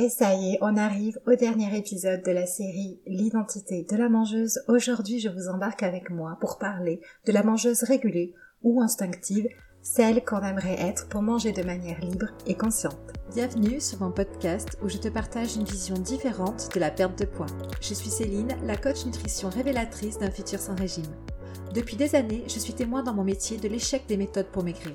Et ça y est, on arrive au dernier épisode de la série L'identité de la mangeuse. Aujourd'hui, je vous embarque avec moi pour parler de la mangeuse régulée ou instinctive, celle qu'on aimerait être pour manger de manière libre et consciente. Bienvenue sur mon podcast où je te partage une vision différente de la perte de poids. Je suis Céline, la coach nutrition révélatrice d'un futur sans régime. Depuis des années, je suis témoin dans mon métier de l'échec des méthodes pour maigrir.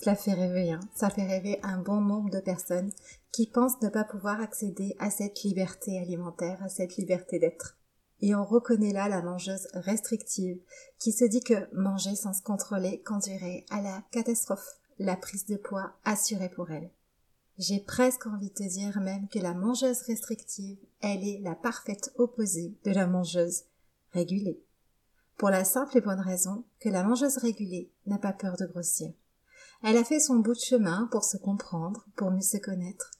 Cela fait rêver, hein. ça fait rêver un bon nombre de personnes qui pensent ne pas pouvoir accéder à cette liberté alimentaire, à cette liberté d'être. Et on reconnaît là la mangeuse restrictive qui se dit que manger sans se contrôler conduirait à la catastrophe, la prise de poids assurée pour elle. J'ai presque envie de te dire même que la mangeuse restrictive, elle est la parfaite opposée de la mangeuse régulée. Pour la simple et bonne raison que la mangeuse régulée n'a pas peur de grossir. Elle a fait son bout de chemin pour se comprendre, pour mieux se connaître.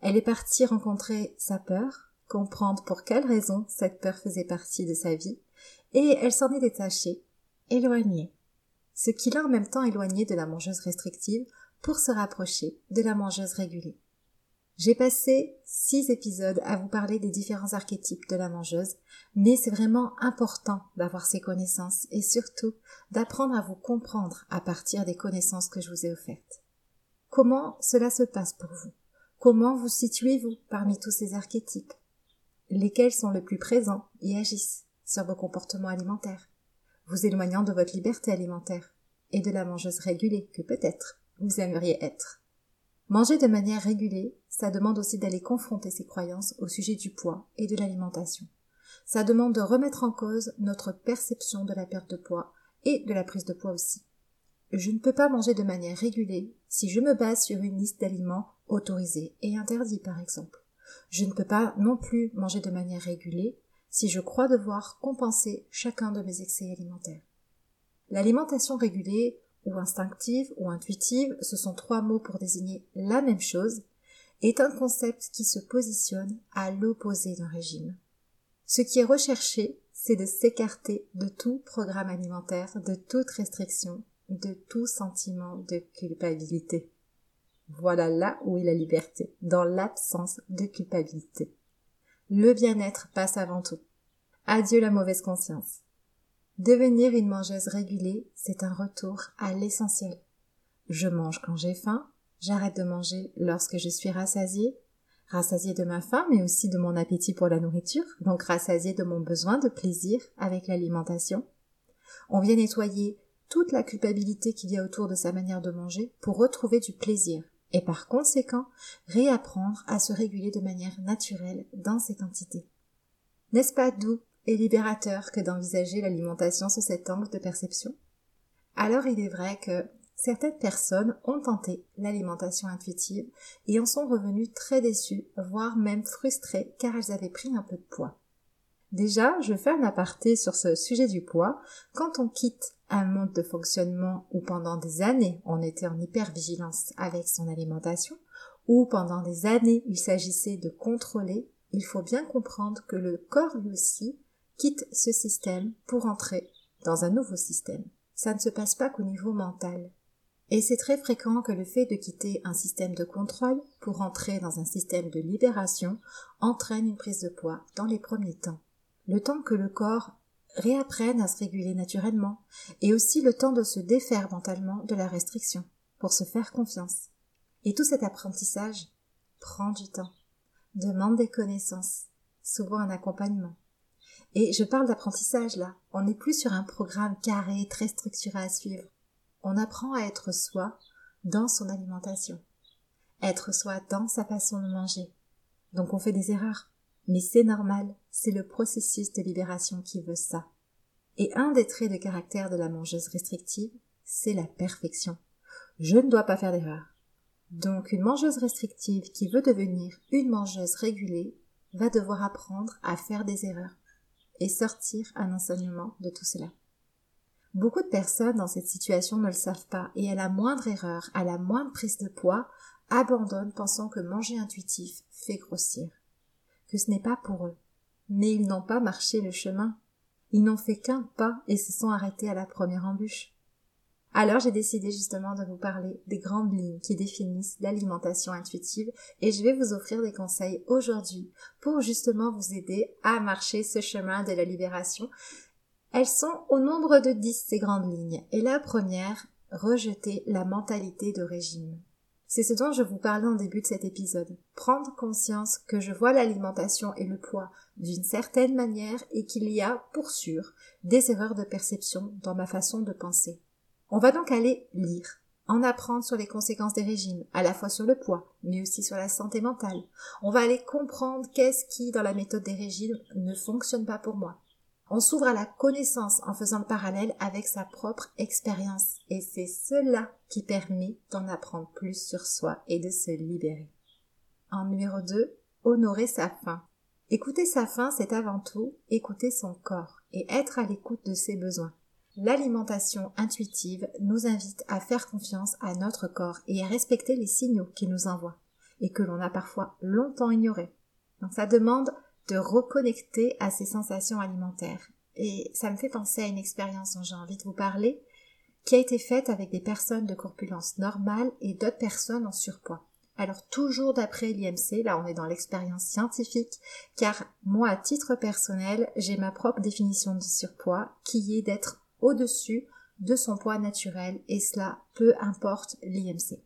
Elle est partie rencontrer sa peur, comprendre pour quelle raison cette peur faisait partie de sa vie, et elle s'en est détachée, éloignée. Ce qui l'a en même temps éloignée de la mangeuse restrictive pour se rapprocher de la mangeuse régulée. J'ai passé six épisodes à vous parler des différents archétypes de la mangeuse, mais c'est vraiment important d'avoir ces connaissances et surtout d'apprendre à vous comprendre à partir des connaissances que je vous ai offertes. Comment cela se passe pour vous? Comment vous situez-vous parmi tous ces archétypes? Lesquels sont le plus présents et agissent sur vos comportements alimentaires, vous éloignant de votre liberté alimentaire et de la mangeuse régulée que peut-être vous aimeriez être? Manger de manière régulée, ça demande aussi d'aller confronter ses croyances au sujet du poids et de l'alimentation. Ça demande de remettre en cause notre perception de la perte de poids et de la prise de poids aussi. Je ne peux pas manger de manière régulée si je me base sur une liste d'aliments autorisés et interdits par exemple. Je ne peux pas non plus manger de manière régulée si je crois devoir compenser chacun de mes excès alimentaires. L'alimentation régulée ou instinctive ou intuitive, ce sont trois mots pour désigner la même chose, est un concept qui se positionne à l'opposé d'un régime. Ce qui est recherché, c'est de s'écarter de tout programme alimentaire, de toute restriction, de tout sentiment de culpabilité. Voilà là où est la liberté, dans l'absence de culpabilité. Le bien-être passe avant tout. Adieu la mauvaise conscience. Devenir une mangeuse régulée, c'est un retour à l'essentiel. Je mange quand j'ai faim, j'arrête de manger lorsque je suis rassasiée, rassasiée de ma faim, mais aussi de mon appétit pour la nourriture, donc rassasiée de mon besoin de plaisir avec l'alimentation. On vient nettoyer toute la culpabilité qu'il y a autour de sa manière de manger pour retrouver du plaisir et par conséquent réapprendre à se réguler de manière naturelle dans ces quantités. N'est-ce pas doux? Libérateur que d'envisager l'alimentation sous cet angle de perception. Alors il est vrai que certaines personnes ont tenté l'alimentation intuitive et en sont revenues très déçues, voire même frustrées car elles avaient pris un peu de poids. Déjà, je fais un aparté sur ce sujet du poids. Quand on quitte un mode de fonctionnement où pendant des années on était en hypervigilance avec son alimentation, ou pendant des années il s'agissait de contrôler, il faut bien comprendre que le corps lui aussi quitte ce système pour entrer dans un nouveau système. Ça ne se passe pas qu'au niveau mental. Et c'est très fréquent que le fait de quitter un système de contrôle pour entrer dans un système de libération entraîne une prise de poids dans les premiers temps. Le temps que le corps réapprenne à se réguler naturellement et aussi le temps de se défaire mentalement de la restriction pour se faire confiance. Et tout cet apprentissage prend du temps, demande des connaissances, souvent un accompagnement. Et je parle d'apprentissage là. On n'est plus sur un programme carré, très structuré à suivre. On apprend à être soi dans son alimentation. Être soi dans sa façon de manger. Donc on fait des erreurs. Mais c'est normal. C'est le processus de libération qui veut ça. Et un des traits de caractère de la mangeuse restrictive, c'est la perfection. Je ne dois pas faire d'erreur. Donc une mangeuse restrictive qui veut devenir une mangeuse régulée va devoir apprendre à faire des erreurs et sortir un enseignement de tout cela. Beaucoup de personnes dans cette situation ne le savent pas et à la moindre erreur, à la moindre prise de poids, abandonnent pensant que manger intuitif fait grossir, que ce n'est pas pour eux. Mais ils n'ont pas marché le chemin. Ils n'ont fait qu'un pas et se sont arrêtés à la première embûche. Alors j'ai décidé justement de vous parler des grandes lignes qui définissent l'alimentation intuitive et je vais vous offrir des conseils aujourd'hui pour justement vous aider à marcher ce chemin de la libération. Elles sont au nombre de dix ces grandes lignes et la première, rejeter la mentalité de régime. C'est ce dont je vous parlais en début de cet épisode. Prendre conscience que je vois l'alimentation et le poids d'une certaine manière et qu'il y a, pour sûr, des erreurs de perception dans ma façon de penser. On va donc aller lire, en apprendre sur les conséquences des régimes, à la fois sur le poids, mais aussi sur la santé mentale. On va aller comprendre qu'est-ce qui, dans la méthode des régimes, ne fonctionne pas pour moi. On s'ouvre à la connaissance en faisant le parallèle avec sa propre expérience. Et c'est cela qui permet d'en apprendre plus sur soi et de se libérer. En numéro 2, honorer sa faim. Écouter sa faim, c'est avant tout écouter son corps et être à l'écoute de ses besoins. L'alimentation intuitive nous invite à faire confiance à notre corps et à respecter les signaux qu'il nous envoie et que l'on a parfois longtemps ignorés. Donc ça demande de reconnecter à ses sensations alimentaires. Et ça me fait penser à une expérience dont j'ai envie de vous parler, qui a été faite avec des personnes de corpulence normale et d'autres personnes en surpoids. Alors toujours d'après l'IMC, là on est dans l'expérience scientifique, car moi à titre personnel, j'ai ma propre définition de surpoids, qui est d'être au-dessus de son poids naturel et cela peu importe l'IMC.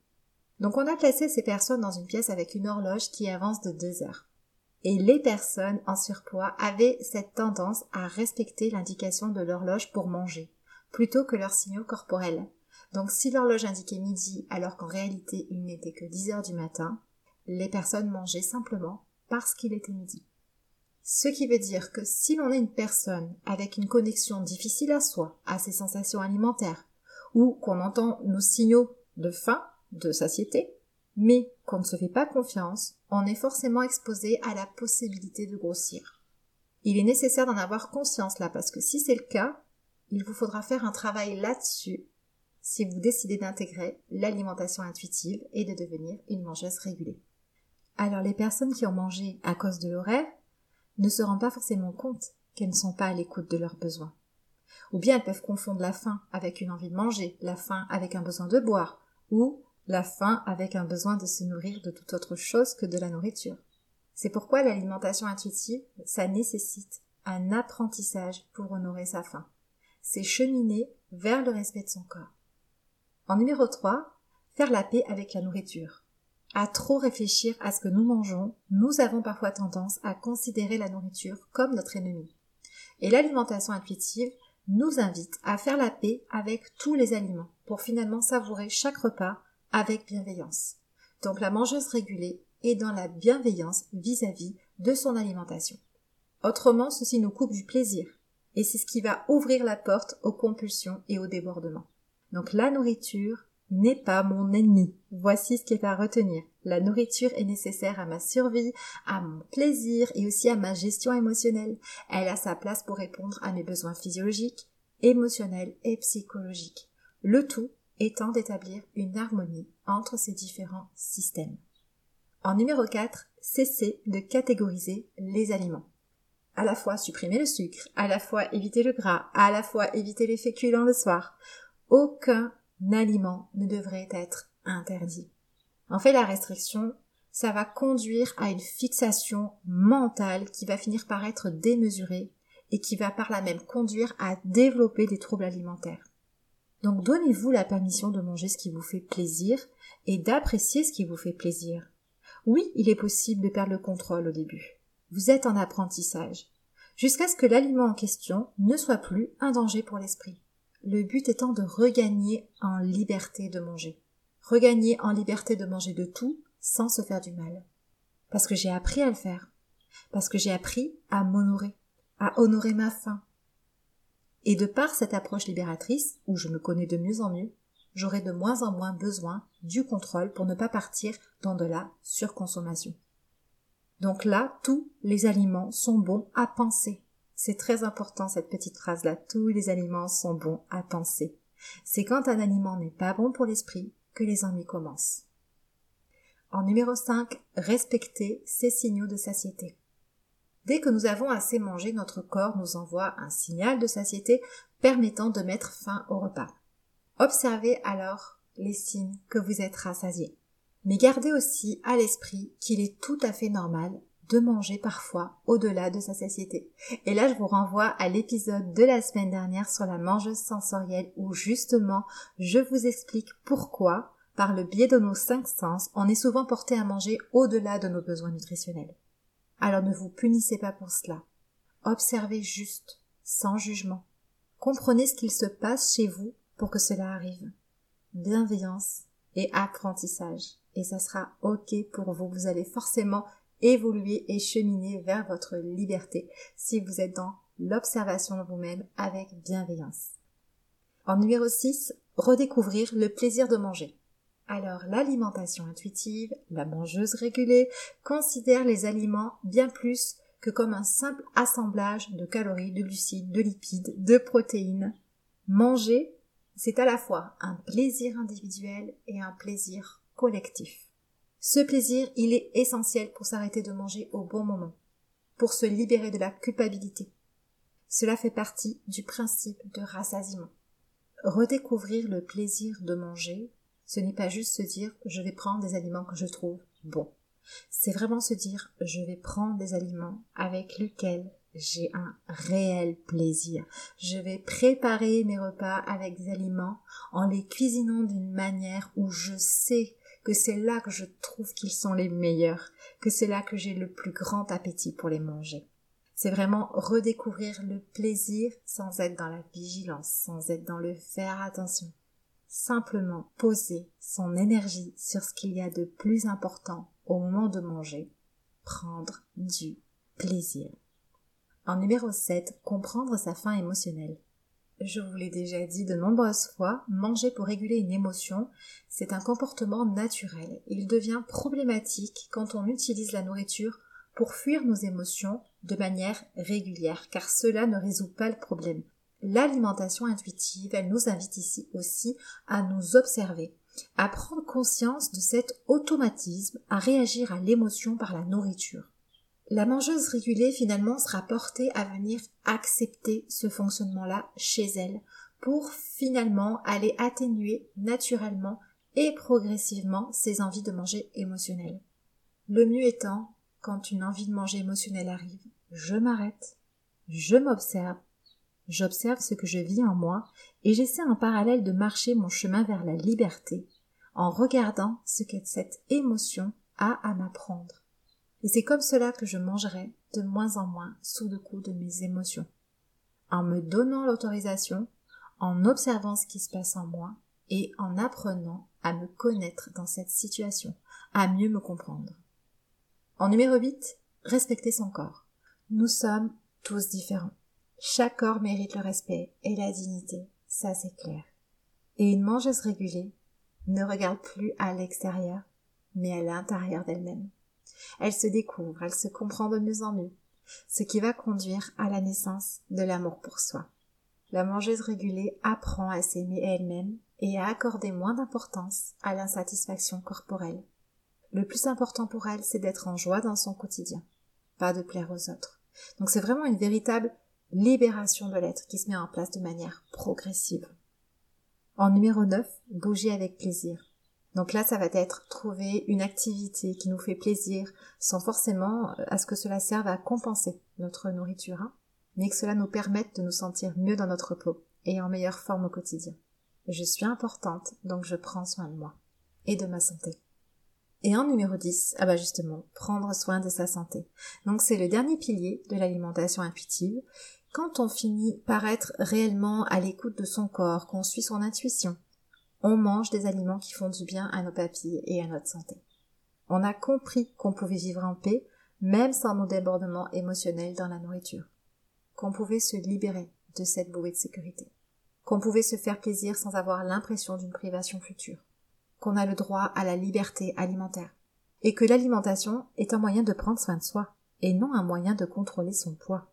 Donc on a placé ces personnes dans une pièce avec une horloge qui avance de deux heures. Et les personnes en surpoids avaient cette tendance à respecter l'indication de l'horloge pour manger, plutôt que leurs signaux corporels. Donc si l'horloge indiquait midi alors qu'en réalité il n'était que 10 heures du matin, les personnes mangeaient simplement parce qu'il était midi. Ce qui veut dire que si l'on est une personne avec une connexion difficile à soi, à ses sensations alimentaires, ou qu'on entend nos signaux de faim, de satiété, mais qu'on ne se fait pas confiance, on est forcément exposé à la possibilité de grossir. Il est nécessaire d'en avoir conscience là, parce que si c'est le cas, il vous faudra faire un travail là-dessus si vous décidez d'intégrer l'alimentation intuitive et de devenir une mangeuse régulée. Alors les personnes qui ont mangé à cause de l'horaire ne se rendent pas forcément compte qu'elles ne sont pas à l'écoute de leurs besoins. Ou bien elles peuvent confondre la faim avec une envie de manger, la faim avec un besoin de boire, ou la faim avec un besoin de se nourrir de toute autre chose que de la nourriture. C'est pourquoi l'alimentation intuitive, ça nécessite un apprentissage pour honorer sa faim. C'est cheminer vers le respect de son corps. En numéro 3, faire la paix avec la nourriture. À trop réfléchir à ce que nous mangeons, nous avons parfois tendance à considérer la nourriture comme notre ennemi. Et l'alimentation intuitive nous invite à faire la paix avec tous les aliments pour finalement savourer chaque repas avec bienveillance. Donc la mangeuse régulée est dans la bienveillance vis-à-vis de son alimentation. Autrement, ceci nous coupe du plaisir. Et c'est ce qui va ouvrir la porte aux compulsions et aux débordements. Donc la nourriture n'est pas mon ennemi. Voici ce qui est à retenir. La nourriture est nécessaire à ma survie, à mon plaisir et aussi à ma gestion émotionnelle. Elle a sa place pour répondre à mes besoins physiologiques, émotionnels et psychologiques. Le tout étant d'établir une harmonie entre ces différents systèmes. En numéro 4, cesser de catégoriser les aliments. À la fois supprimer le sucre, à la fois éviter le gras, à la fois éviter les féculents le soir. Aucun aliment ne devrait être interdit. En fait, la restriction, ça va conduire à une fixation mentale qui va finir par être démesurée et qui va par là même conduire à développer des troubles alimentaires. Donc donnez-vous la permission de manger ce qui vous fait plaisir et d'apprécier ce qui vous fait plaisir. Oui, il est possible de perdre le contrôle au début. Vous êtes en apprentissage, jusqu'à ce que l'aliment en question ne soit plus un danger pour l'esprit. Le but étant de regagner en liberté de manger. Regagner en liberté de manger de tout sans se faire du mal. Parce que j'ai appris à le faire. Parce que j'ai appris à m'honorer, à honorer ma faim, et de par cette approche libératrice, où je me connais de mieux en mieux, j'aurai de moins en moins besoin du contrôle pour ne pas partir dans de la surconsommation. Donc là, tous les aliments sont bons à penser. C'est très important cette petite phrase-là. Tous les aliments sont bons à penser. C'est quand un aliment n'est pas bon pour l'esprit que les ennuis commencent. En numéro 5, respecter ces signaux de satiété. Dès que nous avons assez mangé, notre corps nous envoie un signal de satiété permettant de mettre fin au repas. Observez alors les signes que vous êtes rassasié. Mais gardez aussi à l'esprit qu'il est tout à fait normal manger parfois au-delà de sa satiété. Et là, je vous renvoie à l'épisode de la semaine dernière sur la mangeuse sensorielle où justement je vous explique pourquoi, par le biais de nos cinq sens, on est souvent porté à manger au-delà de nos besoins nutritionnels. Alors ne vous punissez pas pour cela. Observez juste, sans jugement. Comprenez ce qu'il se passe chez vous pour que cela arrive. Bienveillance et apprentissage. Et ça sera ok pour vous. Vous allez forcément évoluer et cheminer vers votre liberté si vous êtes dans l'observation de vous-même avec bienveillance. En numéro 6, redécouvrir le plaisir de manger. Alors l'alimentation intuitive, la mangeuse régulée, considère les aliments bien plus que comme un simple assemblage de calories, de glucides, de lipides, de protéines. Manger, c'est à la fois un plaisir individuel et un plaisir collectif. Ce plaisir, il est essentiel pour s'arrêter de manger au bon moment, pour se libérer de la culpabilité. Cela fait partie du principe de rassasiement. Redécouvrir le plaisir de manger, ce n'est pas juste se dire je vais prendre des aliments que je trouve bons. C'est vraiment se dire je vais prendre des aliments avec lesquels j'ai un réel plaisir. Je vais préparer mes repas avec des aliments en les cuisinant d'une manière où je sais que c'est là que je trouve qu'ils sont les meilleurs, que c'est là que j'ai le plus grand appétit pour les manger. C'est vraiment redécouvrir le plaisir sans être dans la vigilance, sans être dans le faire attention simplement poser son énergie sur ce qu'il y a de plus important au moment de manger, prendre du plaisir. En numéro 7, comprendre sa faim émotionnelle. Je vous l'ai déjà dit de nombreuses fois, manger pour réguler une émotion, c'est un comportement naturel. Il devient problématique quand on utilise la nourriture pour fuir nos émotions de manière régulière, car cela ne résout pas le problème l'alimentation intuitive, elle nous invite ici aussi à nous observer, à prendre conscience de cet automatisme, à réagir à l'émotion par la nourriture. La mangeuse régulée finalement sera portée à venir accepter ce fonctionnement-là chez elle pour finalement aller atténuer naturellement et progressivement ses envies de manger émotionnelles. Le mieux étant, quand une envie de manger émotionnelle arrive, je m'arrête, je m'observe J'observe ce que je vis en moi et j'essaie en parallèle de marcher mon chemin vers la liberté en regardant ce que cette émotion a à m'apprendre. Et c'est comme cela que je mangerai de moins en moins sous le coup de mes émotions. En me donnant l'autorisation, en observant ce qui se passe en moi et en apprenant à me connaître dans cette situation, à mieux me comprendre. En numéro 8, respecter son corps. Nous sommes tous différents. Chaque corps mérite le respect et la dignité, ça c'est clair. Et une mangeuse régulée ne regarde plus à l'extérieur, mais à l'intérieur d'elle-même. Elle se découvre, elle se comprend de mieux en mieux, ce qui va conduire à la naissance de l'amour pour soi. La mangeuse régulée apprend à s'aimer elle-même et à accorder moins d'importance à l'insatisfaction corporelle. Le plus important pour elle, c'est d'être en joie dans son quotidien, pas de plaire aux autres. Donc c'est vraiment une véritable libération de l'être qui se met en place de manière progressive. En numéro 9, bouger avec plaisir. Donc là, ça va être trouver une activité qui nous fait plaisir sans forcément euh, à ce que cela serve à compenser notre nourriture, hein, mais que cela nous permette de nous sentir mieux dans notre peau et en meilleure forme au quotidien. Je suis importante, donc je prends soin de moi et de ma santé. Et en numéro 10, ah bah justement, prendre soin de sa santé. Donc c'est le dernier pilier de l'alimentation intuitive quand on finit par être réellement à l'écoute de son corps, qu'on suit son intuition, on mange des aliments qui font du bien à nos papilles et à notre santé. On a compris qu'on pouvait vivre en paix, même sans nos débordements émotionnels dans la nourriture. Qu'on pouvait se libérer de cette bouée de sécurité. qu'on pouvait se faire plaisir sans avoir l'impression d'une privation future, qu'on a le droit à la liberté alimentaire, et que l'alimentation est un moyen de prendre soin de soi, et non un moyen de contrôler son poids.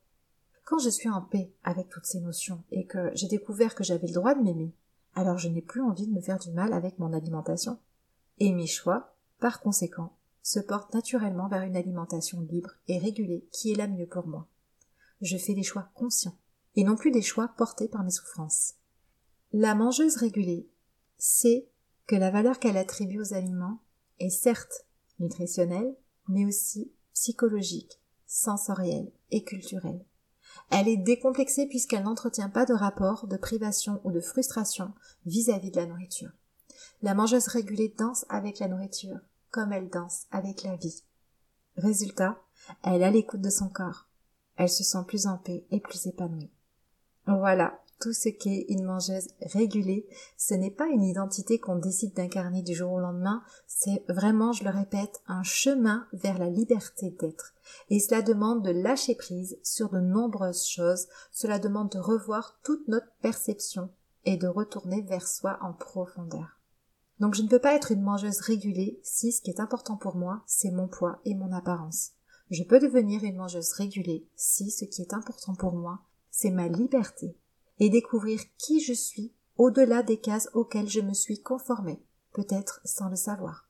Quand je suis en paix avec toutes ces notions et que j'ai découvert que j'avais le droit de m'aimer, alors je n'ai plus envie de me faire du mal avec mon alimentation. Et mes choix, par conséquent, se portent naturellement vers une alimentation libre et régulée qui est la mieux pour moi. Je fais des choix conscients et non plus des choix portés par mes souffrances. La mangeuse régulée sait que la valeur qu'elle attribue aux aliments est certes nutritionnelle, mais aussi psychologique, sensorielle et culturelle. Elle est décomplexée puisqu'elle n'entretient pas de rapport de privation ou de frustration vis-à-vis de la nourriture. La mangeuse régulée danse avec la nourriture, comme elle danse avec la vie. Résultat, elle a l'écoute de son corps. Elle se sent plus en paix et plus épanouie. Voilà, tout ce qu'est une mangeuse régulée, ce n'est pas une identité qu'on décide d'incarner du jour au lendemain, c'est vraiment, je le répète, un chemin vers la liberté d'être. Et cela demande de lâcher prise sur de nombreuses choses, cela demande de revoir toute notre perception et de retourner vers soi en profondeur. Donc je ne peux pas être une mangeuse régulée si ce qui est important pour moi, c'est mon poids et mon apparence. Je peux devenir une mangeuse régulée si ce qui est important pour moi, c'est ma liberté et découvrir qui je suis au-delà des cases auxquelles je me suis conformée, peut-être sans le savoir.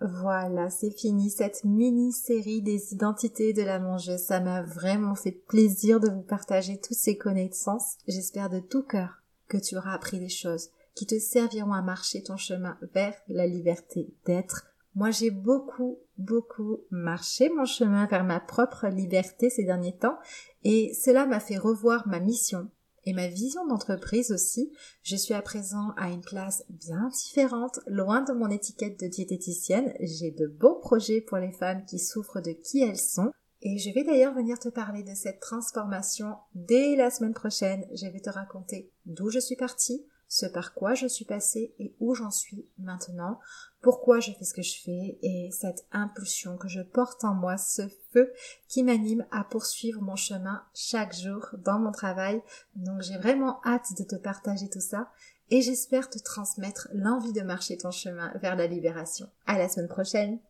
Voilà, c'est fini cette mini-série des identités de la mangeuse. Ça m'a vraiment fait plaisir de vous partager toutes ces connaissances. J'espère de tout cœur que tu auras appris des choses qui te serviront à marcher ton chemin vers la liberté d'être. Moi, j'ai beaucoup, beaucoup marché mon chemin vers ma propre liberté ces derniers temps et cela m'a fait revoir ma mission, et ma vision d'entreprise aussi. Je suis à présent à une place bien différente, loin de mon étiquette de diététicienne. J'ai de beaux projets pour les femmes qui souffrent de qui elles sont. Et je vais d'ailleurs venir te parler de cette transformation dès la semaine prochaine. Je vais te raconter d'où je suis partie, ce par quoi je suis passée et où j'en suis maintenant, pourquoi je fais ce que je fais et cette impulsion que je porte en moi, ce feu qui m'anime à poursuivre mon chemin chaque jour dans mon travail. Donc j'ai vraiment hâte de te partager tout ça et j'espère te transmettre l'envie de marcher ton chemin vers la libération. À la semaine prochaine!